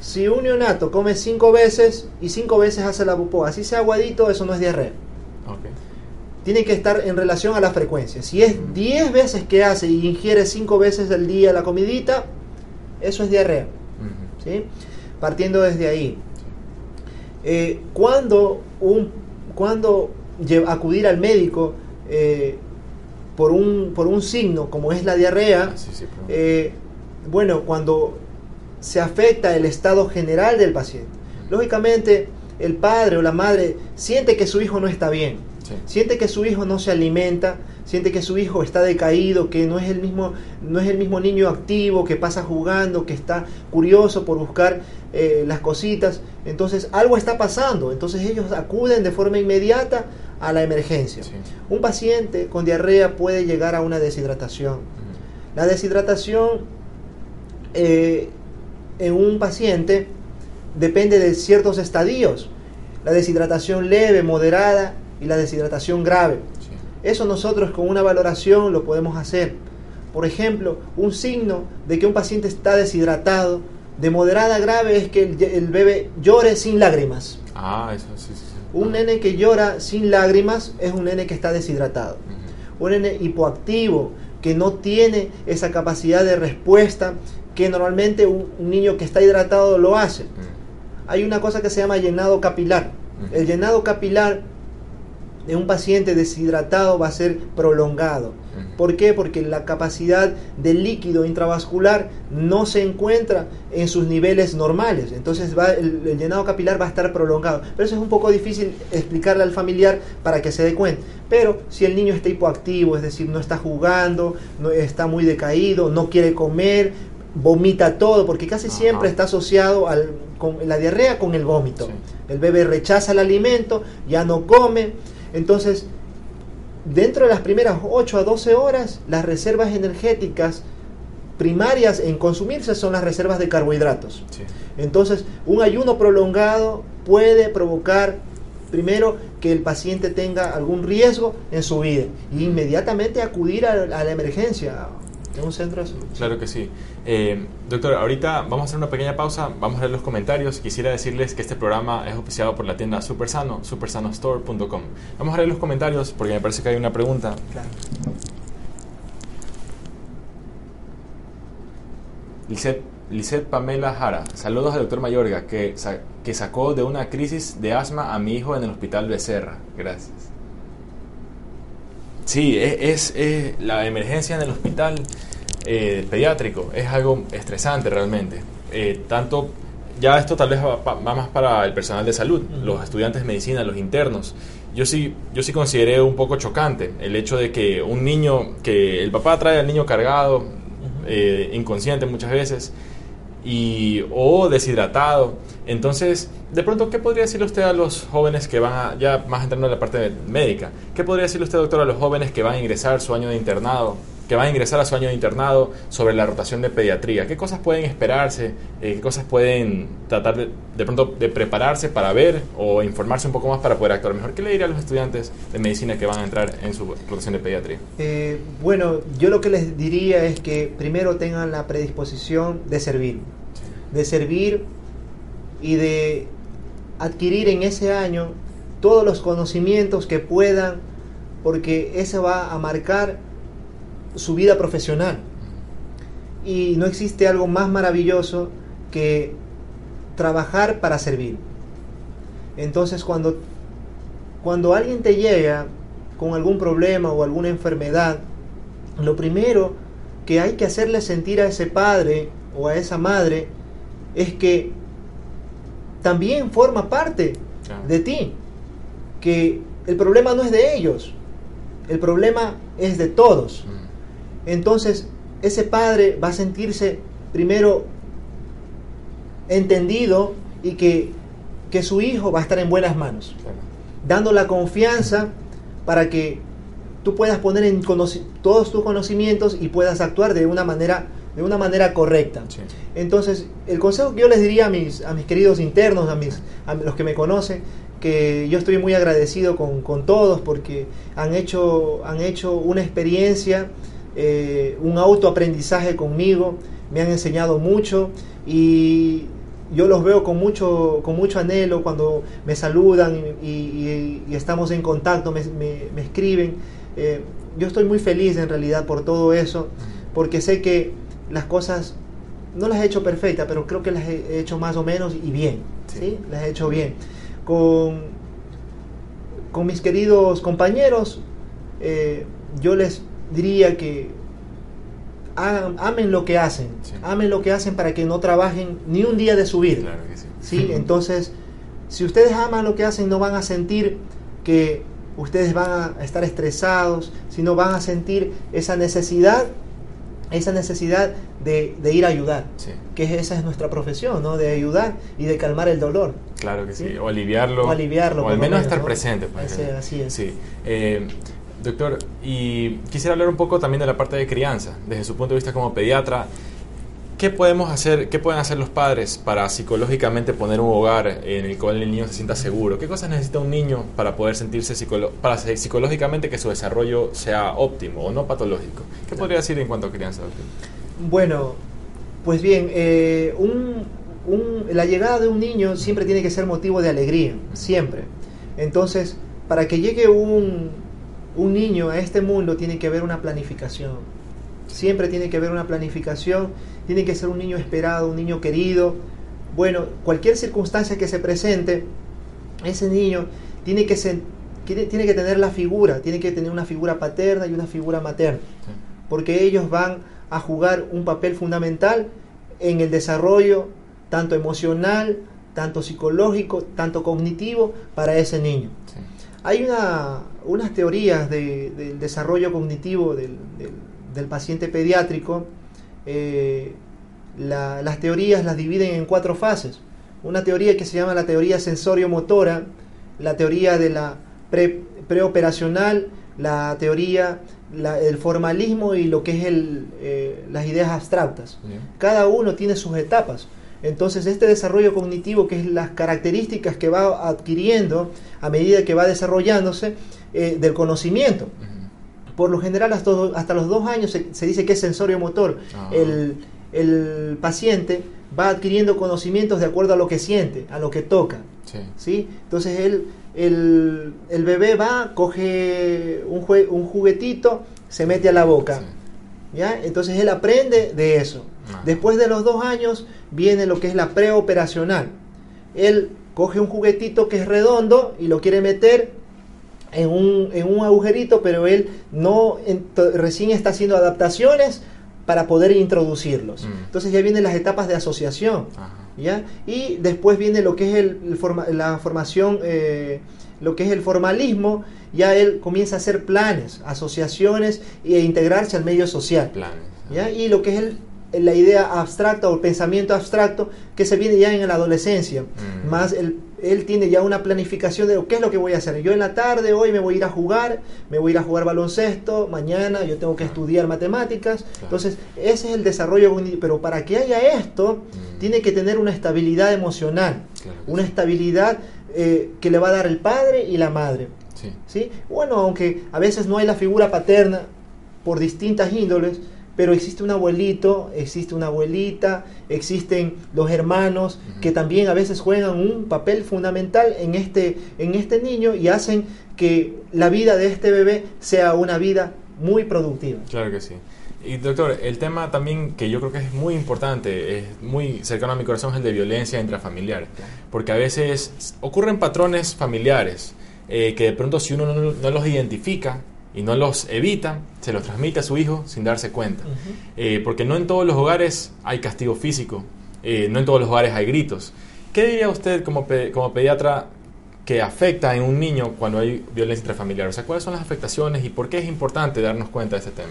Speaker 3: si un neonato come cinco veces y cinco veces hace la popó, así sea aguadito, eso no es diarrea. Tiene que estar en relación a la frecuencia. Si es 10 veces que hace y ingiere cinco veces al día la comidita, eso es diarrea. ¿sí? Partiendo desde ahí. Eh, cuando un, cuando acudir al médico eh, por, un, por un signo como es la diarrea,
Speaker 2: sí, sí, perdón.
Speaker 3: eh, bueno, cuando se afecta el estado general del paciente. Lógicamente, el padre o la madre siente que su hijo no está bien,
Speaker 2: Sí.
Speaker 3: siente que su hijo no se alimenta, siente que su hijo está decaído, que no es el mismo, no es el mismo niño activo que pasa jugando, que está curioso por buscar eh, las cositas. Entonces algo está pasando. Entonces ellos acuden de forma inmediata a la emergencia.
Speaker 2: Sí.
Speaker 3: Un paciente con diarrea puede llegar a una deshidratación. La deshidratación eh, en un paciente depende de ciertos estadios. La deshidratación leve, moderada y la deshidratación grave.
Speaker 2: Sí.
Speaker 3: Eso nosotros con una valoración lo podemos hacer. Por ejemplo, un signo de que un paciente está deshidratado de moderada a grave es que el, el bebé llore sin lágrimas.
Speaker 2: Ah, eso sí, sí.
Speaker 3: Un nene que llora sin lágrimas es un nene que está deshidratado. Un nene hipoactivo que no tiene esa capacidad de respuesta que normalmente un, niño que está hidratado lo hace. Hay una cosa que se llama llenado capilar. El llenado capilar de un paciente deshidratado va a ser prolongado. ¿Por qué? Porque la capacidad del líquido intravascular no se encuentra en sus niveles normales. Entonces va, el, el llenado capilar va a estar prolongado. Pero eso es un poco difícil explicarle al familiar para que se dé cuenta. Pero si el niño está hipoactivo, es decir, no está jugando, no está muy decaído, no quiere comer, vomita todo, porque casi
Speaker 2: Ajá.
Speaker 3: siempre está asociado al, con la diarrea con el vómito.
Speaker 2: Sí.
Speaker 3: El bebé rechaza el alimento, ya no come. Entonces, dentro de las primeras 8 a 12 horas, las reservas energéticas primarias en consumirse son las reservas de carbohidratos.
Speaker 2: Sí.
Speaker 3: Entonces, un ayuno prolongado puede provocar, primero, que el paciente tenga algún riesgo en su vida e inmediatamente acudir a, a la emergencia. En un centro.
Speaker 2: Claro que sí. Eh, doctor, ahorita vamos a hacer una pequeña pausa, vamos a leer los comentarios. Quisiera decirles que este programa es oficiado por la tienda Supersano, supersanostore.com. Vamos a leer los comentarios porque me parece que hay una pregunta.
Speaker 3: Claro.
Speaker 2: Lisette, Lisette Pamela Jara, saludos al doctor Mayorga, que, sa- que sacó de una crisis de asma a mi hijo en el hospital Becerra. Gracias. Sí, es, es- es la emergencia en el hospital eh, pediátrico, es algo estresante realmente. Eh, tanto, ya esto tal vez va, va más para el personal de salud, los estudiantes de medicina, los internos. Yo sí, yo sí consideré un poco chocante el hecho de que un niño, que el papá trae al niño cargado, eh, inconsciente muchas veces, y, o deshidratado. Entonces, de pronto, ¿qué podría decirle usted a los jóvenes que van a, ya más entrando en la parte médica, qué podría decirle usted, doctor, a los jóvenes que van a ingresar su año de internado, que van a ingresar a su año de internado sobre la rotación de pediatría? ¿Qué cosas pueden esperarse? Eh, ¿Qué cosas pueden tratar de, de pronto de prepararse para ver o informarse un poco más para poder actuar mejor? ¿Qué le diría a los estudiantes de medicina que van a entrar en su rotación de pediatría?
Speaker 3: Eh, bueno, yo lo que les diría es que primero tengan la predisposición de servir, de servir y de adquirir en ese año todos los conocimientos que puedan, porque eso va a marcar su vida profesional. Y no existe algo más maravilloso que trabajar para servir. Entonces cuando, cuando alguien te llega con algún problema o alguna enfermedad, lo primero que hay que hacerle sentir a ese padre o a esa madre es que también forma parte de ti, que el problema no es de ellos, el problema es de todos. Entonces, ese padre va a sentirse primero entendido y que, que su hijo va a estar en buenas manos, dando la confianza para que tú puedas poner en todos tus conocimientos y puedas actuar de una manera, de una manera correcta.
Speaker 2: Sí.
Speaker 3: Entonces, el consejo que yo les diría a mis, a mis queridos internos, a, mis, a los que me conocen, que yo estoy muy agradecido con, con todos porque han hecho, han hecho una experiencia, eh, un autoaprendizaje conmigo, me han enseñado mucho y yo los veo con mucho, con mucho anhelo cuando me saludan y, y- y estamos en contacto, me, me- me escriben. Eh, yo estoy muy feliz en realidad por todo eso, porque sé que las cosas no las he hecho perfectas, pero creo que las he hecho más o menos y bien.
Speaker 2: Sí.
Speaker 3: ¿sí? Las he hecho bien. Con, con mis queridos compañeros, eh, yo les diría que hagan- amen lo que hacen,
Speaker 2: Sí.
Speaker 3: amen lo que hacen para que no trabajen ni un día de su vida.
Speaker 2: Claro que sí.
Speaker 3: ¿sí? Entonces, si ustedes aman lo que hacen, no van a sentir que ustedes van a estar estresados, sino van a sentir esa necesidad, esa necesidad de, de ir a ayudar,
Speaker 2: Sí.
Speaker 3: que esa es nuestra profesión, ¿no? De ayudar y de calmar el dolor.
Speaker 2: Claro que sí. O aliviarlo.
Speaker 3: O aliviarlo,
Speaker 2: O
Speaker 3: por
Speaker 2: al menos
Speaker 3: menos,
Speaker 2: estar
Speaker 3: ¿no?
Speaker 2: presente. pues.
Speaker 3: Así- así es.
Speaker 2: Sí. Eh, doctor, y quisiera hablar un poco también de la parte de crianza. Desde su punto de vista como pediatra, ¿qué podemos hacer, qué pueden hacer los padres para psicológicamente poner un hogar en el cual el niño se sienta seguro? ¿Qué cosas necesita un niño para poder sentirse para ser- psicológicamente que su desarrollo sea óptimo o no patológico? ¿Qué podría decir en cuanto a crianza, doctor?
Speaker 3: Bueno, pues bien, eh, un- un- la llegada de un niño siempre tiene que ser motivo de alegría, siempre. Entonces, para que llegue un, un niño a este mundo tiene que haber una planificación. Siempre tiene que haber una planificación, tiene que ser un niño esperado, un niño querido. Bueno, cualquier circunstancia que se presente, ese niño tiene que, tiene, tiene que tener la figura, tiene que tener una figura paterna y una figura materna
Speaker 2: Sí.
Speaker 3: porque ellos van a jugar un papel fundamental en el desarrollo tanto emocional, tanto psicológico, tanto cognitivo para ese niño.
Speaker 2: Sí.
Speaker 3: Hay una, unas teorías de- del desarrollo cognitivo del, del- del paciente pediátrico. eh, la- las teorías las dividen en cuatro fases. Una teoría que se llama la teoría sensorio-motora, la teoría de la pre- preoperacional, la teoría, la- el formalismo y lo que es el, eh, las ideas abstractas.
Speaker 2: Bien.
Speaker 3: Cada uno tiene sus etapas. Entonces, este desarrollo cognitivo, que es las características que va adquiriendo a medida que va desarrollándose eh, del conocimiento. Por lo general hasta, hasta los dos años se, dice que es sensorio motor. Ah. El, el, paciente va adquiriendo conocimientos de acuerdo a lo que siente, a lo que toca. Sí. Entonces él, el, el, bebé va, coge un, un, juguetito, se mete a la boca. ¿ya? Entonces él aprende de eso. Ah. Después de los dos años viene lo que es la preoperacional. Él coge un juguetito que es redondo y lo quiere meter en un, en un agujerito, pero él no recién está haciendo adaptaciones para poder introducirlos. Mm. Entonces ya vienen las etapas de asociación. ¿ya? Y después viene lo que es el, la formación, eh, lo que es el formalismo, ya él comienza a hacer planes, asociaciones e integrarse al medio social. ¿ya? Y lo que es el la idea abstracta o el pensamiento abstracto que se viene ya en la adolescencia. Mm. Más él tiene ya una planificación de qué es lo que voy a hacer. Yo en la tarde, hoy me voy a ir a jugar, me voy a ir a jugar baloncesto, mañana yo tengo que estudiar matemáticas. Entonces, ese es el desarrollo. Pero para que haya esto, mm. tiene que tener una estabilidad emocional, una estabilidad eh, que le va a dar el padre y la madre. Sí. Bueno, aunque a veces no hay la figura paterna por distintas índoles, pero existe un abuelito, existe una abuelita, existen los hermanos que también a veces juegan un papel fundamental en este, en este niño y hacen que la vida de este bebé sea una vida muy productiva.
Speaker 2: Claro que sí. Y doctor, el tema también que yo creo que es muy importante, es muy cercano a mi corazón, es el de violencia intrafamiliar. Porque a veces ocurren patrones familiares eh, que de pronto si uno no los identifica, y no los evita, se los transmite a su hijo sin darse cuenta. Eh, porque no en todos los hogares hay castigo físico, eh, no en todos los hogares hay gritos. ¿Qué diría usted como, como pediatra que afecta en un niño cuando hay violencia intrafamiliar? O sea, ¿cuáles son las afectaciones y por qué es importante darnos cuenta de ese tema?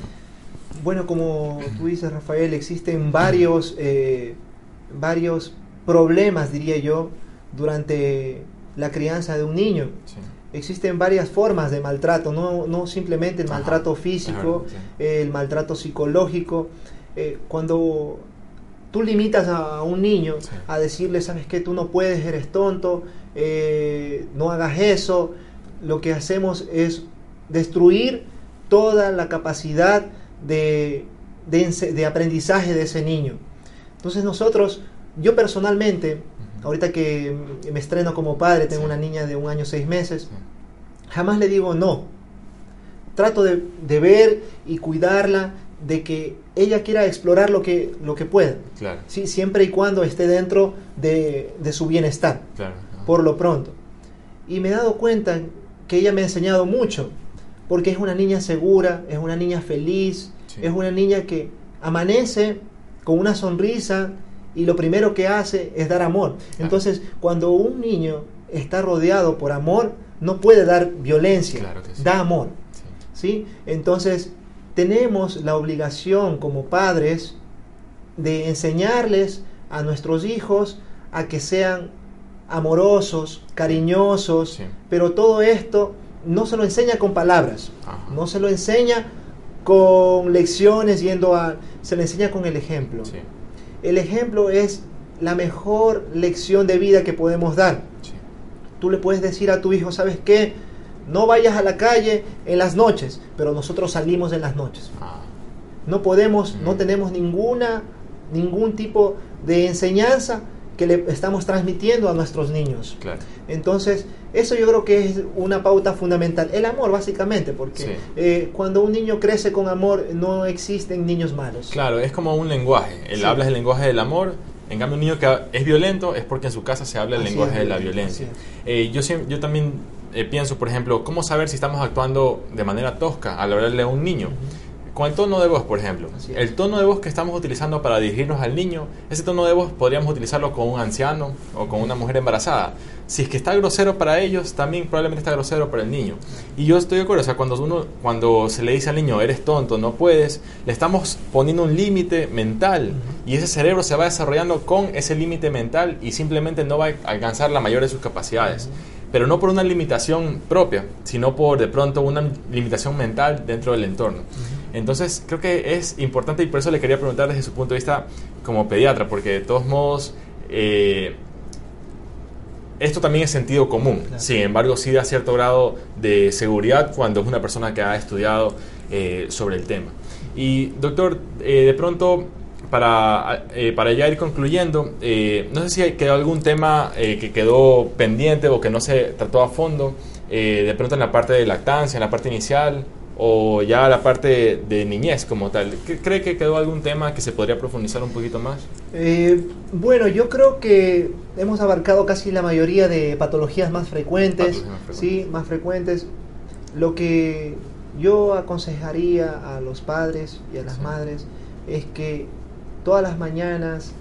Speaker 3: Bueno, como tú dices, Rafael, existen varios, eh, varios problemas, diría yo, durante la crianza de un niño. Sí existen varias formas de maltrato, no, simplemente el maltrato físico, el maltrato psicológico. Eh, cuando tú limitas a, un niño a decirle, sabes que tú no puedes, eres tonto, eh, no hagas eso, lo que hacemos es destruir toda la capacidad de, de aprendizaje de ese niño. Entonces nosotros, yo personalmente, Ahorita que me estreno como padre, tengo una niña de un año seis meses, jamás le digo no. Trato de, ver y cuidarla de que ella quiera explorar lo que, lo que pueda. ¿sí? Siempre y cuando esté dentro de, su bienestar, por lo pronto. Y me he dado cuenta que ella me ha enseñado mucho, porque es una niña segura, es una niña feliz, es una niña que amanece con una sonrisa, y lo primero que hace es dar amor. Entonces, cuando un niño está rodeado por amor, no puede dar violencia, da amor. Sí. Entonces, tenemos la obligación como padres de enseñarles a nuestros hijos a que sean amorosos, cariñosos, pero todo esto no se lo enseña con palabras, no se lo enseña con lecciones yendo a, se le enseña con el ejemplo. El ejemplo es la mejor lección de vida que podemos dar. Tú le puedes decir a tu hijo, ¿sabes qué? No vayas a la calle en las noches, pero nosotros salimos en las noches. Ah. No podemos, no mm. tenemos ninguna, ningún tipo de enseñanza que le estamos transmitiendo a nuestros niños. Entonces, eso yo creo que es una pauta fundamental. El amor, básicamente, porque eh, cuando un niño crece con amor, no existen niños malos.
Speaker 2: Claro, es como un lenguaje. Él habla el lenguaje del amor. En cambio, un niño que es violento es porque en su casa se habla el lenguaje de la violencia. Eh, yo, yo también eh, pienso, por ejemplo, ¿cómo saber si estamos actuando de manera tosca al hablarle a un niño? Con el tono de voz, por ejemplo. El tono de voz que estamos utilizando para dirigirnos al niño, ese tono de voz podríamos utilizarlo con un anciano o con una mujer embarazada. Si es que está grosero para ellos, también probablemente está grosero para el niño. Y yo estoy de acuerdo, o sea, cuando, uno, cuando se le dice al niño, eres tonto, no puedes, le estamos poniendo un límite mental y ese cerebro se va desarrollando con ese límite mental y simplemente no va a alcanzar la mayor de sus capacidades pero no por una limitación propia, sino por de pronto una limitación mental dentro del entorno. Entonces, creo que es importante y por eso le quería preguntar desde su punto de vista como pediatra, porque de todos modos, eh, esto también es sentido común. Sin embargo, sí da cierto grado de seguridad cuando es una persona que ha estudiado eh, sobre el tema. Y doctor, eh, de pronto, para, eh, para ya ir concluyendo, no sé si quedó algún tema que quedó pendiente o que no se trató a fondo, de pronto en la parte de lactancia, en la parte inicial, o ya la parte de niñez como tal. ¿Cree que quedó algún tema que se podría profundizar un poquito más?
Speaker 3: bueno, yo creo que hemos abarcado casi la mayoría de patologías más frecuentes, más frecuentes. sí, más frecuentes. Lo que yo aconsejaría a los padres y a las madres es que todas las mañanas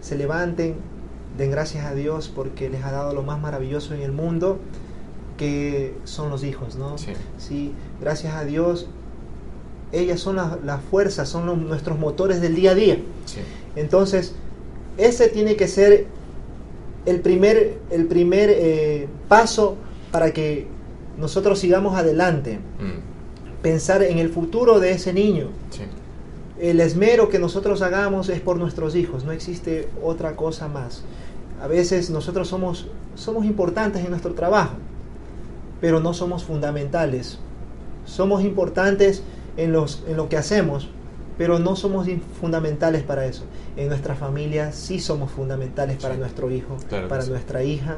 Speaker 3: se levanten, den gracias a Dios porque les ha dado lo más maravilloso en el mundo, que son los hijos, ¿no? Sí. gracias a Dios, ellas son las la fuerzas, son nuestros motores del día a día. Entonces, ese tiene que ser el primer, el primer eh, paso para que nosotros sigamos adelante. Mm pensar en el futuro de ese niño. El esmero que nosotros hagamos es por nuestros hijos, no existe otra cosa más. A veces nosotros somos, somos importantes en nuestro trabajo, pero no somos fundamentales. Somos importantes en, los, en lo que hacemos, pero no somos fundamentales para eso. En nuestra familia sí somos fundamentales para nuestro hijo, para nuestra hija.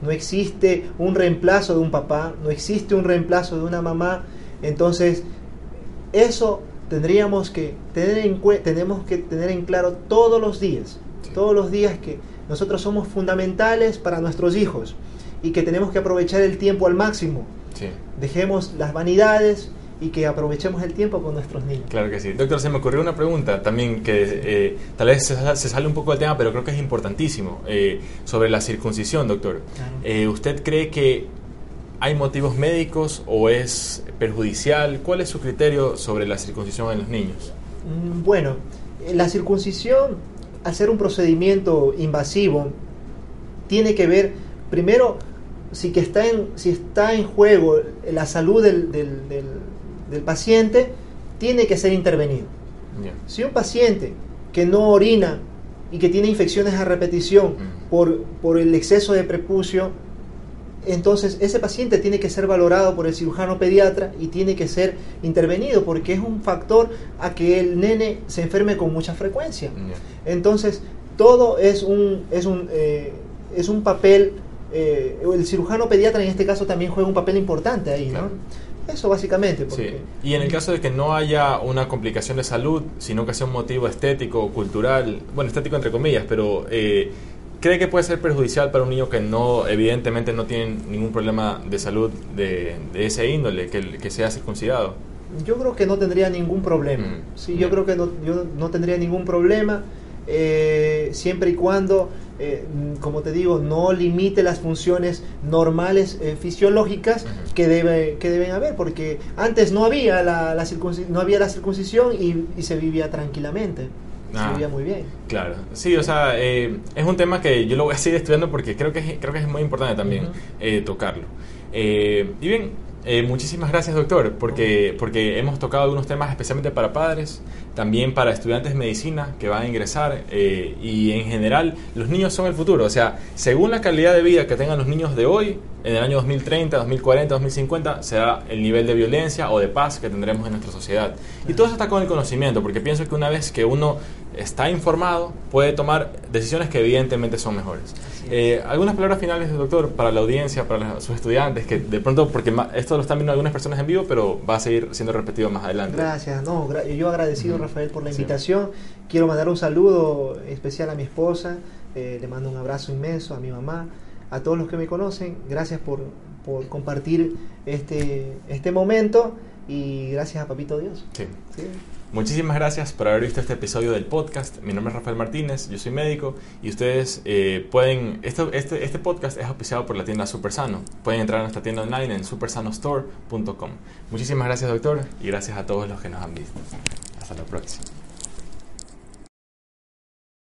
Speaker 3: No existe un reemplazo de un papá, no existe un reemplazo de una mamá entonces, eso tendríamos que tener en tenemos que tener en claro todos los días, todos los días que nosotros somos fundamentales para nuestros hijos y que tenemos que aprovechar el tiempo al máximo. Dejemos las vanidades y que aprovechemos el tiempo con nuestros niños.
Speaker 2: Claro que sí. Doctor, se me ocurrió una pregunta también que eh, tal vez se, sale un poco del tema, pero creo que es importantísimo, eh, sobre la circuncisión, doctor. Eh, ¿Usted cree que ¿Hay motivos médicos o es perjudicial? ¿Cuál es su criterio sobre la circuncisión en los niños?
Speaker 3: Mm, bueno, la circuncisión, al ser un procedimiento invasivo, tiene que ver, primero, si, que está, en, si está en juego la salud del, del, paciente, tiene que ser intervenido. Si un paciente que no orina y que tiene infecciones a repetición mm. por, por el exceso de prepucio, entonces ese paciente tiene que ser valorado por el cirujano pediatra y tiene que ser intervenido porque es un factor a que el nene se enferme con mucha frecuencia. Entonces todo es un, es un, eh, es un papel, eh, el cirujano pediatra en este caso también juega un papel importante ahí, ¿no? Eso básicamente.
Speaker 2: Y en el caso de que no haya una complicación de salud, sino que sea un motivo estético, cultural, bueno, estético entre comillas, pero eh, ¿Cree que puede ser perjudicial para un niño que no, evidentemente no tiene ningún problema de salud de, ese índole, que, que, sea circuncidado?
Speaker 3: Yo creo que no tendría ningún problema. Mm, sí, yo creo que no, yo no tendría ningún problema eh, siempre y cuando, eh, como te digo, no limite las funciones normales eh, fisiológicas que, debe, que deben haber, porque antes no había la, la no había la circuncisión y, y se vivía tranquilamente. Ah, muy bien.
Speaker 2: Claro, sí, o sea, eh, es un tema que yo lo voy a seguir estudiando porque creo que es, creo que es muy importante también eh, tocarlo. Eh, y bien, muchísimas gracias doctor, porque, porque hemos tocado algunos temas especialmente para padres, también para estudiantes de medicina que van a ingresar y en general los niños son el futuro, o sea, según la calidad de vida que tengan los niños de hoy, en el año 2030, 2040, 2050 será el nivel de violencia o de paz que tendremos en nuestra sociedad. Y todo eso está con el conocimiento, porque pienso que una vez que uno está informado, puede tomar decisiones que evidentemente son mejores. Eh, algunas palabras finales, doctor, para la audiencia, para sus estudiantes, que de pronto, porque esto lo están viendo algunas personas en vivo, pero va a seguir siendo repetido más adelante.
Speaker 3: Gracias, no, yo agradecido, Rafael, por la invitación. Quiero mandar un saludo especial a mi esposa, eh, le mando un abrazo inmenso a mi mamá a todos los que me conocen, gracias por, compartir este, este momento y gracias a Papito Dios.
Speaker 2: Sí. Muchísimas gracias por haber visto este episodio del podcast. Mi nombre es Rafael Martínez, yo soy médico y ustedes eh, pueden, esto, este, este podcast es auspiciado por la tienda Supersano. Pueden entrar a nuestra tienda online en supersanostore.com. Muchísimas gracias doctor y gracias a todos los que nos han visto. Hasta la próxima.